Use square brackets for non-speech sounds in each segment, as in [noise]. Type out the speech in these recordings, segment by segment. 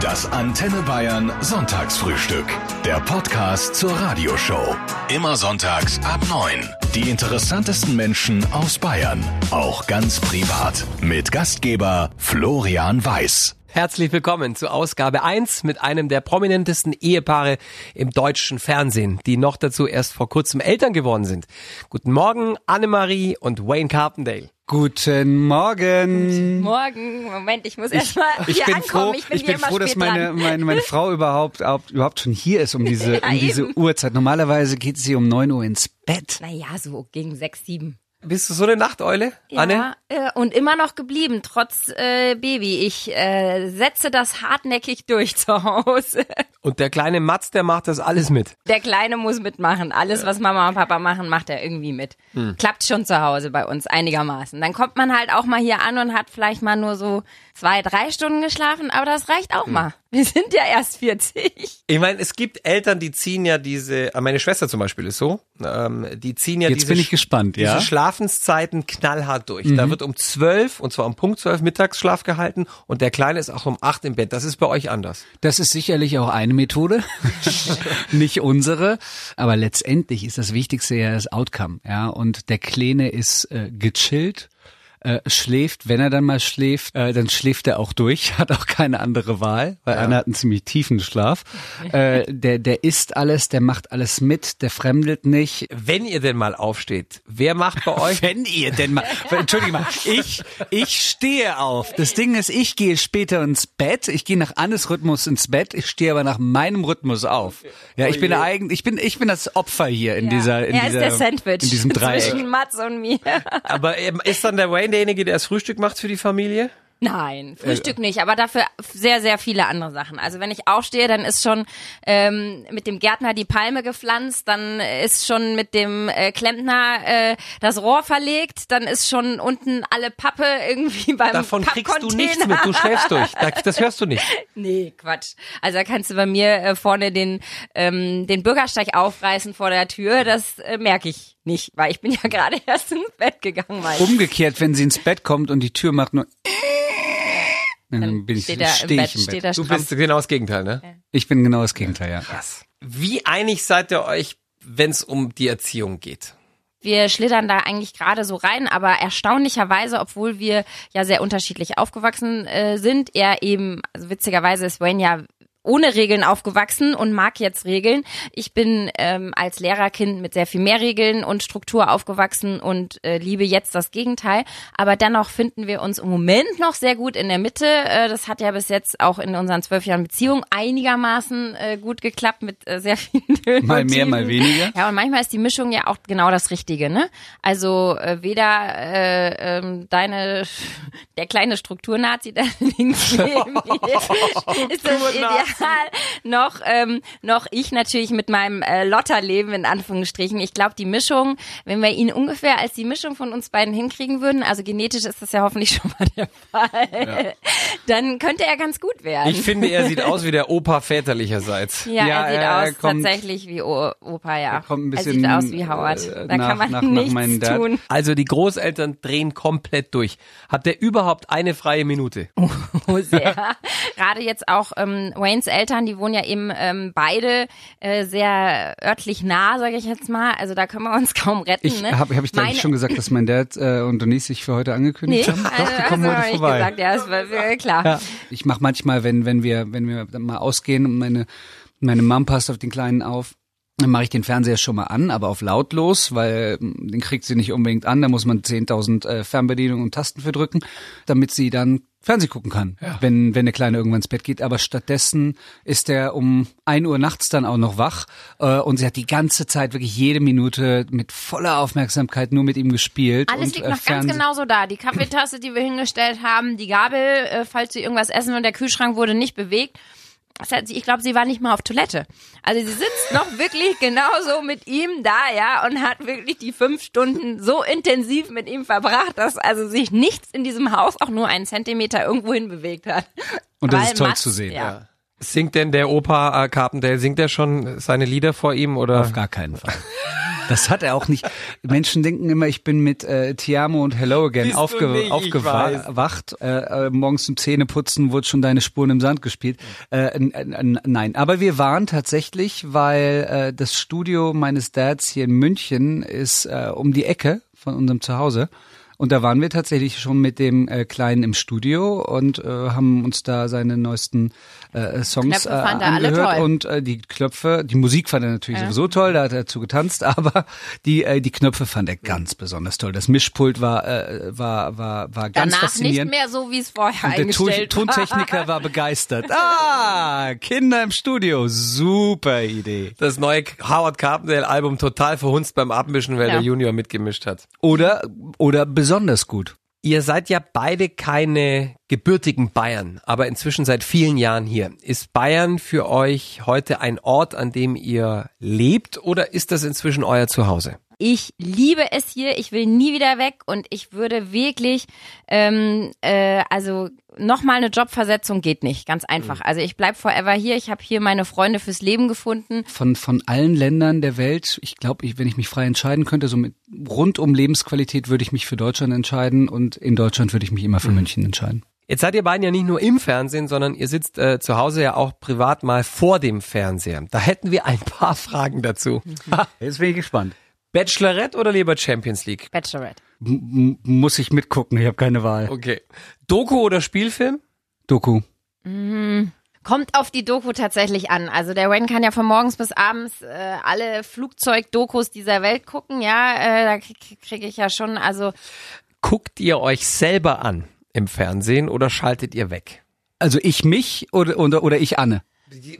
Das Antenne Bayern Sonntagsfrühstück. Der Podcast zur Radioshow. Immer sonntags ab 9. Die interessantesten Menschen aus Bayern. Auch ganz privat. Mit Gastgeber Florian Weiß. Herzlich willkommen zu Ausgabe 1 mit einem der prominentesten Ehepaare im deutschen Fernsehen, die noch dazu erst vor kurzem Eltern geworden sind. Guten Morgen, Annemarie und Wayne Carpendale. Guten Morgen. Morgen. Moment, ich muss erst mal Ich hier bin ankommen. froh, ich bin, ich hier bin immer froh dass meine, meine, meine Frau überhaupt, überhaupt schon hier ist um diese, [laughs] Ja, um diese eben. Uhrzeit. Normalerweise geht sie um 9 Uhr ins Bett. Naja, so gegen sechs, sieben. Bist du so eine Nachteule, Anne? Ja, äh, und immer noch geblieben, trotz äh, Baby. Ich äh, setze das hartnäckig durch zu Hause. [laughs] Und der kleine Matz, der macht das alles mit. Der Kleine muss mitmachen. Alles, was Mama und Papa machen, macht er irgendwie mit. Hm. Klappt schon zu Hause bei uns einigermaßen. Dann kommt man halt auch mal hier an und hat vielleicht mal nur so zwei, drei Stunden geschlafen, aber das reicht Hm. auch mal. Wir sind ja erst 40. Ich meine, es gibt Eltern, die ziehen ja diese, äh, meine Schwester zum Beispiel ist so, ähm, die ziehen ja Jetzt diese, bin ich gespannt, ja? Mhm. diese Schlafenszeiten knallhart durch. Da wird um zwölf, und zwar um Punkt zwölf Mittagsschlaf gehalten und der Kleine ist auch um acht im Bett. Das ist bei euch anders. Das ist sicherlich auch eine Methode, [laughs] nicht unsere, aber letztendlich ist das Wichtigste ja das Outcome, ja. Und der Kleine ist äh, gechillt, äh, schläft, wenn er dann mal schläft, äh, dann schläft er auch durch, [laughs] hat auch keine andere Wahl, weil Anna hat einen ziemlich tiefen Schlaf. Äh, der, der isst alles, der macht alles mit, der fremdelt nicht. Wenn ihr denn mal aufsteht, wer macht bei euch? [laughs] Wenn ihr denn mal, entschuldige mal, ich, ich stehe auf. Das Ding ist, ich gehe später ins Bett. Ich gehe nach Annes Rhythmus ins Bett. Ich stehe aber nach meinem Rhythmus auf. Ja, ich bin eigentlich, ich bin, ich bin das Opfer hier in Ja. dieser, in er dieser, ist der Sandwich in diesem [laughs] Dreieck. zwischen Mats und mir. Aber ähm, ist dann der Wayne derjenige, der das Frühstück macht für die Familie? Nein, Frühstück nicht, aber dafür sehr, sehr viele andere Sachen. Also wenn ich aufstehe, dann ist schon ähm, mit dem Gärtner die Palme gepflanzt, dann ist schon mit dem äh, Klempner äh, das Rohr verlegt, dann ist schon unten alle Pappe irgendwie beim Davon kriegst du nichts mit, du schläfst durch. Da- Das hörst du nicht. [laughs] Nee, Quatsch. Also da kannst du bei mir äh, vorne den, ähm, den Bürgersteig aufreißen vor der Tür, das äh, merke ich nicht, weil ich bin ja [laughs] gerade erst ins Bett gegangen. Weil Umgekehrt, wenn sie ins Bett kommt und die Tür macht nur, dann bin ich, steht er im steh Bett, ich im steht Bett. er Du bist genau das Gegenteil, ne? Ich bin genau das Gegenteil, ja. Wie einig seid ihr euch, wenn es um die Erziehung geht? Wir schlittern da eigentlich gerade so rein, aber erstaunlicherweise, obwohl wir ja sehr unterschiedlich aufgewachsen äh, sind, er eben, also witzigerweise ist Wayne ja ohne Regeln aufgewachsen und mag jetzt Regeln. Ich bin ähm, als Lehrerkind mit sehr viel mehr Regeln und Struktur aufgewachsen und äh, liebe jetzt das Gegenteil. Aber dennoch finden wir uns im Moment noch sehr gut in der Mitte. Äh, das hat ja bis jetzt auch in unseren zwölf Jahren Beziehung einigermaßen äh, gut geklappt mit äh, sehr vielen [laughs] Höhen Mal mehr, mal weniger. Ja, und manchmal ist die Mischung ja auch genau das Richtige, ne? Also äh, weder äh, ähm, deine [laughs] der kleine Strukturnazi, der [laughs] links neben mir ist das ideal, noch ähm, noch ich natürlich mit meinem äh, Lotterleben in Anführungsstrichen. Ich glaube, die Mischung, wenn wir ihn ungefähr als die Mischung von uns beiden hinkriegen würden, also genetisch ist das ja hoffentlich [laughs] schon mal der Fall, dann könnte er ganz gut werden. Ich finde, er sieht aus wie der Opa väterlicherseits. ja, Ja, er sieht er aus kommt- tatsächlich wie o Opa, ja. Er kommt ein er bisschen, sieht aus wie Howard. äh, Da nach- kann man nach- nach nichts Dad. tun. Also die Großeltern drehen komplett durch. Habt ihr überhaupt eine freie Minute? [laughs] Oh, sehr. Gerade jetzt auch ähm, Waynes Eltern, die wohnen ja eben ähm, beide äh, sehr örtlich nah, sage ich jetzt mal. Also da können wir uns [laughs] kaum retten. Ich ne? habe hab ich ich Meine- schon gesagt, dass mein Dad äh, und Denise sich für heute angekündigt Nee, haben. also, Doch, die kommen also, heute vorbei. gesagt, ja, war äh, klar. Ja. Ich mache manchmal, wenn wenn wir wenn wir dann mal ausgehen und meine meine Mom passt auf den Kleinen auf, dann mache ich den Fernseher schon mal an, aber auf lautlos, weil ähm, den kriegt sie nicht unbedingt an. Da muss man 10.000 äh, Fernbedienungen und Tasten für drücken, damit sie dann Fernsehen gucken kann, wenn wenn der Kleine irgendwann ins Bett geht. Aber stattdessen ist er um ein Uhr nachts dann auch noch wach äh, und sie hat die ganze Zeit wirklich jede Minute mit voller Aufmerksamkeit nur mit ihm gespielt. Alles und, liegt äh, noch ganz Fernseh- genauso da. Die Kaffeetasse, die wir hingestellt haben, die Gabel, äh, falls sie irgendwas essen und der Kühlschrank wurde nicht bewegt. Ich glaube, sie war nicht mal auf Toilette. Also sie sitzt noch [laughs] wirklich genauso mit ihm da, ja, und hat wirklich die fünf Stunden so intensiv mit ihm verbracht, dass also sich nichts in diesem Haus auch nur einen Zentimeter irgendwohin bewegt hat. Und das Weil ist toll Mats- zu sehen. Ja. Singt denn der Opa äh, Carpendale, singt er schon seine Lieder vor ihm oder? Auf gar keinen Fall. [laughs] Das hat er auch nicht. Menschen denken immer, ich bin mit äh, Tiamo und Hello Again aufge aufgewacht. Äh, äh, morgens zum Zähneputzen wurde schon deine Spuren im Sand gespielt. Äh, nein, aber wir waren tatsächlich, weil äh, das Studio meines Dads hier in München ist äh, um die Ecke von unserem Zuhause. Und da waren wir tatsächlich schon mit dem äh, Kleinen im Studio und äh, haben uns da seine neuesten äh, Songs Knöpfe äh, fand er alle angehört toll. und äh, die Knöpfe, die Musik fand er natürlich sowieso toll, da hat er zu getanzt, [laughs] aber die äh, die Knöpfe fand er ganz besonders toll. Das Mischpult war äh, war war war ganz Danach nicht faszinierend. mehr so, wie es vorher Und der Ton eingestellt war. Tontechniker war begeistert. Ah, Kinder im Studio, super Idee. Das neue Howard Carpendale-Album total verhunzt beim Abmischen, weil Ja. der Junior mitgemischt hat. Oder oder besonders gut. Ihr seid ja beide keine gebürtigen Bayern, aber inzwischen seit vielen Jahren hier. Ist Bayern für euch heute ein Ort, an dem ihr lebt oder ist das inzwischen euer Zuhause? Ich liebe es hier, ich will nie wieder weg und ich würde wirklich, ähm, äh, also nochmal eine Jobversetzung geht nicht, ganz einfach. Also ich bleib forever hier, ich habe hier meine Freunde fürs Leben gefunden. Von von allen Ländern der Welt, ich glaube, ich, wenn ich mich frei entscheiden könnte, so mit rund um Lebensqualität würde ich mich für Deutschland entscheiden und in Deutschland würde ich mich immer für München entscheiden. Jetzt seid ihr beiden ja nicht nur im Fernsehen, sondern ihr sitzt äh, zu Hause ja auch privat mal vor dem Fernseher. Da hätten wir ein paar [laughs] Fragen dazu. Jetzt bin ich gespannt. Bachelorette oder lieber Champions League? Bachelorette. M muss ich mitgucken, ich habe keine Wahl. Okay. Doku oder Spielfilm? Doku. Kommt auf die Doku tatsächlich an. Also der Wayne kann ja von morgens bis abends äh, alle Flugzeugdokus dieser Welt gucken, ja. Äh, da kriege krieg ich ja schon, also Guckt ihr euch selber an im Fernsehen oder schaltet ihr weg? Also ich mich oder oder, oder ich Anne.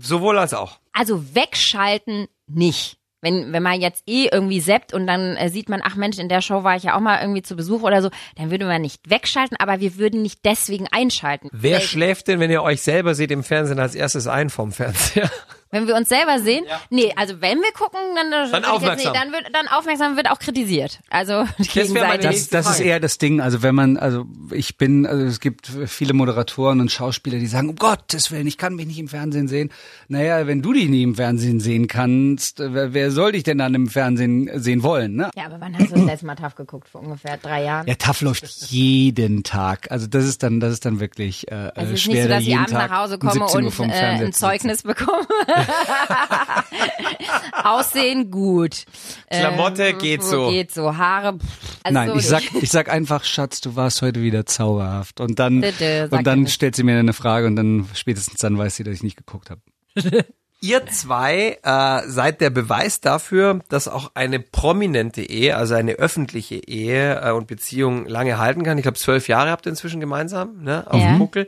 Sowohl als auch. Also wegschalten nicht. Wenn, wenn man jetzt eh irgendwie seppt und dann äh, sieht man, ach Mensch, in der Show war ich ja auch mal irgendwie zu Besuch oder so, dann würde man nicht wegschalten, aber wir würden nicht deswegen einschalten. Wer Weil- schläft denn, wenn ihr euch selber seht im Fernsehen als erstes ein vom Fernseher? Wenn wir uns selber sehen? Nee, also wenn wir gucken, dann, dann, würd ich aufmerksam. Jetzt, nee, dann wird dann aufmerksam wird auch kritisiert. Also gegenseitig. Das, das ist eher das Ding. Also wenn man, also ich bin, also es gibt viele Moderatoren und Schauspieler, die sagen, um Gottes Willen, ich kann mich nicht im Fernsehen sehen. Naja, wenn du dich nie im Fernsehen sehen kannst, wer, wer soll dich denn dann im Fernsehen sehen wollen? Ne? Ja, aber wann hast du das letzte Mal TAF geguckt? Vor ungefähr drei Jahren. Ja, TAF läuft jeden Tag. Also das ist dann, das ist dann wirklich äh, Also äh, es ist schwer, nicht so, da dass ich jeden abends Tag nach Hause komme 17 Uhr und äh, ein. Zeugnis bekomme. [laughs] Aussehen gut. Klamotte Ähm, geht so. Geht so. Haare. pff, Also Nein, ich sag, ich sag einfach, Schatz, du warst heute wieder zauberhaft. Und dann, sagt und dann stellt sie mir eine Frage und dann spätestens dann weiß sie, dass ich nicht geguckt habe. [laughs] Ihr zwei äh, seid der Beweis dafür, dass auch eine prominente Ehe, also eine öffentliche Ehe äh, und Beziehung lange halten kann. Ich glaube, zwölf Jahre habt ihr inzwischen gemeinsam, ne, auf Ja. dem Buckel.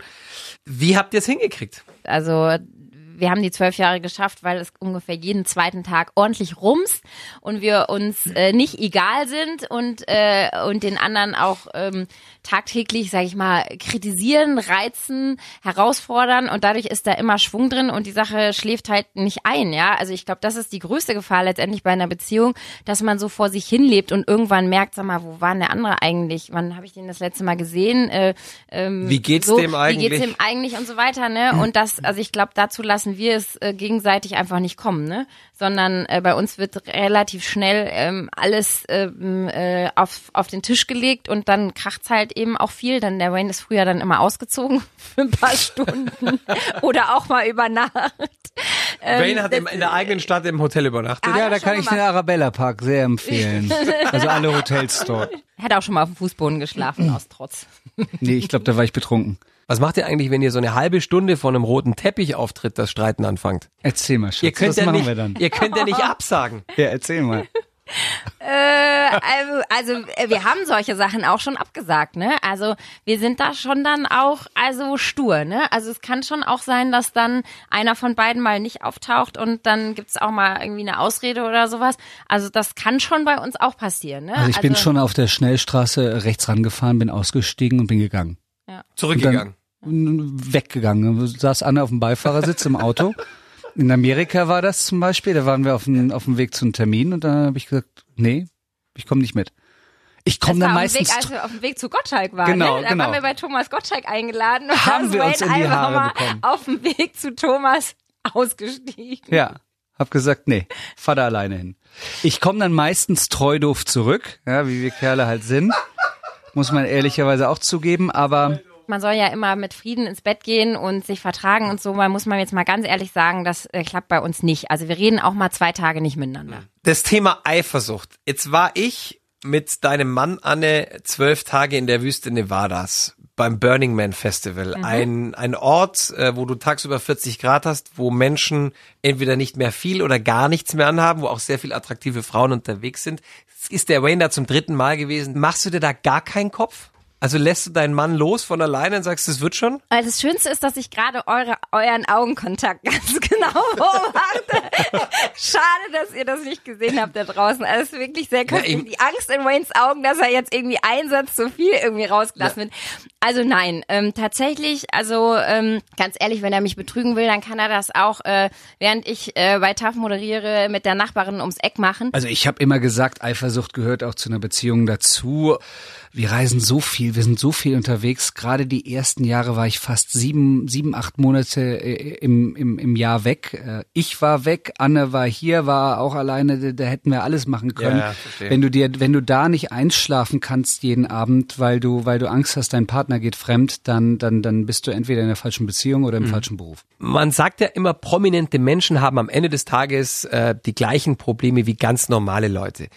Wie habt ihr es hingekriegt? Also wir haben die zwölf Jahre geschafft, weil es ungefähr jeden zweiten Tag ordentlich rumst und wir uns äh, nicht egal sind und äh, und den anderen auch ähm, tagtäglich, sage ich mal, kritisieren, reizen, herausfordern und dadurch ist da immer Schwung drin und die Sache schläft halt nicht ein, ja. Also ich glaube, das ist die größte Gefahr letztendlich bei einer Beziehung, dass man so vor sich hin lebt und irgendwann merkt, sag mal, wo war denn der andere eigentlich? Wann habe ich den das letzte Mal gesehen? Äh, ähm, Wie geht's so, dem Wie eigentlich? geht's dem eigentlich und so weiter, ne? Und das, also ich glaube, dazu lassen wir es äh, gegenseitig einfach nicht kommen, ne? Sondern äh, bei uns wird relativ schnell ähm, alles ähm, äh, auf, auf den Tisch gelegt und dann kracht's halt eben auch viel. Dann der Wayne ist früher dann immer ausgezogen [laughs] für ein paar Stunden [laughs] oder auch mal über Nacht. Ähm, Wayne hat das- im, in der eigenen Stadt im Hotel übernachtet. Ja, da kann ich den Arabella Park sehr empfehlen. [laughs] Also alle Hotels dort. Er hat auch schon mal auf dem Fußboden geschlafen aus Trotz. Nee, ich glaube, da war ich betrunken. Was macht ihr eigentlich, wenn ihr so eine halbe Stunde vor einem roten Teppich auftritt, das Streiten anfangt? Erzähl mal, Schatz. Ihr könnt was ja machen nicht, wir dann? ihr könnt ja nicht [laughs] absagen. Ja, erzähl mal. Äh, also, also äh, wir haben solche Sachen auch schon abgesagt, ne? Also wir sind da schon dann auch also stur, ne? Also es kann schon auch sein, dass dann einer von beiden mal nicht auftaucht und dann gibt's auch mal irgendwie eine Ausrede oder sowas. Also das kann schon bei uns auch passieren, ne? Also ich bin schon auf der Schnellstraße rechts rangefahren, bin ausgestiegen und bin gegangen. Zurückgegangen. Weggegangen. Da saß Anne auf dem Beifahrersitz im Auto. In Amerika war das zum Beispiel, da waren wir auf dem, auf dem Weg zu einem Termin und dann habe ich gesagt, nee, ich komme nicht mit. Ich komme dann meistens Weg, als wir auf dem Weg zu Gottschalk waren. Genau, ne? Da genau. waren wir bei Thomas Gottschalk eingeladen und Haben wir uns in die einfach Haare mal bekommen. auf dem Weg zu Thomas ausgestiegen. Ja, Hab gesagt, nee, fahr da alleine hin. Ich komme dann meistens treu doof zurück, ja, wie wir Kerle halt sind. Muss man ehrlicherweise auch zugeben, aber man soll ja immer mit Frieden ins Bett gehen und sich vertragen und so. Man muss man jetzt mal ganz ehrlich sagen, das äh, klappt bei uns nicht. Also wir reden auch mal zwei Tage nicht miteinander. Das Thema Eifersucht. Jetzt war ich mit deinem Mann Anne zwölf Tage in der Wüste Nevadas beim Burning Man Festival. Mhm. Ein, ein Ort, äh, wo du tagsüber 40 Grad hast, wo Menschen entweder nicht mehr viel oder gar nichts mehr anhaben, wo auch sehr viele attraktive Frauen unterwegs sind. Ist der Wayne da zum dritten Mal gewesen. Machst du dir da gar keinen Kopf? Also lässt du deinen Mann los von alleine und sagst, es wird schon? Also das Schönste ist, dass ich gerade eure, euren Augenkontakt [laughs] ganz genau beobachte. [laughs] Schade, dass ihr das nicht gesehen habt da draußen. Also es ist wirklich sehr cool. Ja, die Angst in Waynes Augen, dass er jetzt irgendwie Einsatz zu viel irgendwie rausgelassen ja. wird. Also nein, ähm, tatsächlich, also ähm, ganz ehrlich, wenn er mich betrügen will, dann kann er das auch, äh, während ich äh, bei TAF moderiere, mit der Nachbarin ums Eck machen. Also ich habe immer gesagt, Eifersucht gehört auch zu einer Beziehung dazu wir reisen so viel, wir sind so viel unterwegs. Gerade die ersten Jahre war ich fast sieben, sieben, acht Monate äh, im, im, im Jahr weg. Äh, ich war weg, Anne war hier, war auch alleine, da hätten wir alles machen können. Ja, wenn du dir, wenn du da nicht einschlafen kannst jeden Abend, weil du, weil du Angst hast, dein Partner geht fremd, dann, dann, dann bist du entweder in der falschen Beziehung oder im mhm. falschen Beruf. Man sagt ja immer, prominente Menschen haben am Ende des Tages äh, die gleichen Probleme wie ganz normale Leute.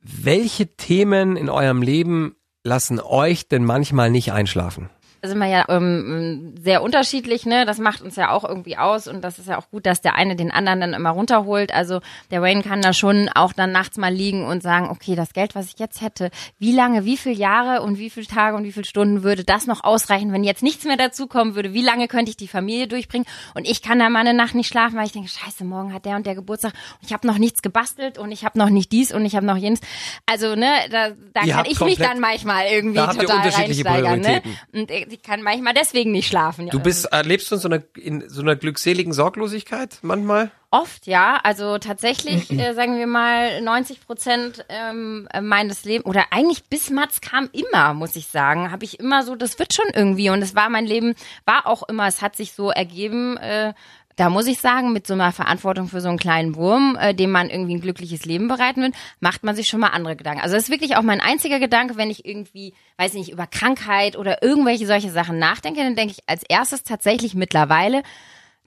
Welche Themen in eurem Leben lassen euch denn manchmal nicht einschlafen? Sind wir ja ähm, sehr unterschiedlich, ne? Das macht uns ja auch irgendwie aus und das ist ja auch gut, dass der eine den anderen dann immer runterholt. Also der Wayne kann da schon auch dann nachts mal liegen und sagen, okay, das Geld, was ich jetzt hätte, wie lange, wie viele Jahre und wie viele Tage und wie viele Stunden würde das noch ausreichen, wenn jetzt nichts mehr dazukommen würde? Wie lange könnte ich die Familie durchbringen? Und ich kann da mal eine Nacht nicht schlafen, weil ich denke, scheiße, morgen hat der und der Geburtstag und ich habe noch nichts gebastelt und ich habe noch nicht dies und ich habe noch jenes. Also, ne, da, da kann ich mich dann manchmal irgendwie total reinsteigern. Ne? Und äh, ich kann manchmal deswegen nicht schlafen. Du bist, äh, lebst du in so einer, in so einer glückseligen Sorglosigkeit manchmal? Oft, ja. Also tatsächlich, [laughs] äh, sagen wir mal, 90 Prozent ähm, meines Lebens, oder eigentlich bis Mats kam immer, muss ich sagen, habe ich immer so, das wird schon irgendwie. Und es war mein Leben, war auch immer, es hat sich so ergeben, äh, da muss ich sagen, mit so einer Verantwortung für so einen kleinen Wurm, äh, dem man irgendwie ein glückliches Leben bereiten will, macht man sich schon mal andere Gedanken. Also das ist wirklich auch mein einziger Gedanke, wenn ich irgendwie, weiß nicht, über Krankheit oder irgendwelche solche Sachen nachdenke, dann denke ich als erstes tatsächlich mittlerweile,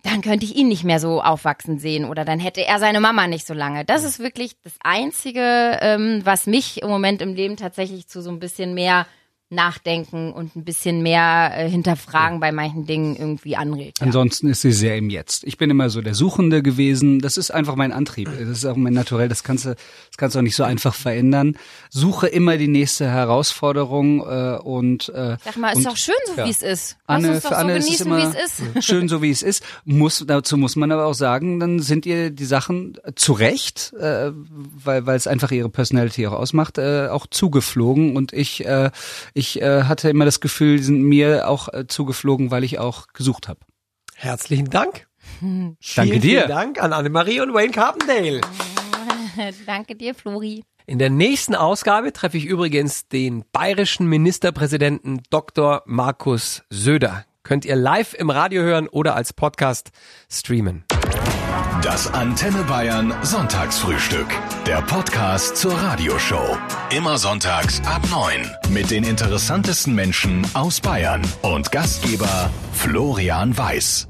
dann könnte ich ihn nicht mehr so aufwachsen sehen oder dann hätte er seine Mama nicht so lange. Das ist wirklich das Einzige, ähm, was mich im Moment im Leben tatsächlich zu so ein bisschen mehr nachdenken und ein bisschen mehr äh, hinterfragen bei manchen Dingen irgendwie anregt. Ja. Ansonsten ist sie sehr im Jetzt. Ich bin immer so der Suchende gewesen. Das ist einfach mein Antrieb. Das ist auch mein Naturell. Das kannst du, das kannst du auch nicht so einfach verändern. Suche immer die nächste Herausforderung äh, und äh, Sag mal, ist doch schön so ja. wie es ist. Lass Anne, uns doch für so Anne genießen, ist immer wie es ist. Schön so wie es ist. Muss dazu muss man aber auch sagen, dann sind ihr die Sachen zu Recht, äh, weil weil es einfach ihre Personality auch ausmacht, äh, auch zugeflogen und ich äh, ich äh, hatte immer das Gefühl, die sind mir auch äh, zugeflogen, weil ich auch gesucht habe. Herzlichen Dank. Hm. Danke dir. Vielen Dank an Annemarie und Wayne Carpendale. [laughs] Danke dir, Flori. In der nächsten Ausgabe treffe ich übrigens den bayerischen Ministerpräsidenten Dr. Markus Söder. Könnt ihr live im Radio hören oder als Podcast streamen. Das Antenne Bayern Sonntagsfrühstück. Der Podcast zur Radioshow. Immer sonntags ab 9. Mit den interessantesten Menschen aus Bayern und Gastgeber Florian Weiß.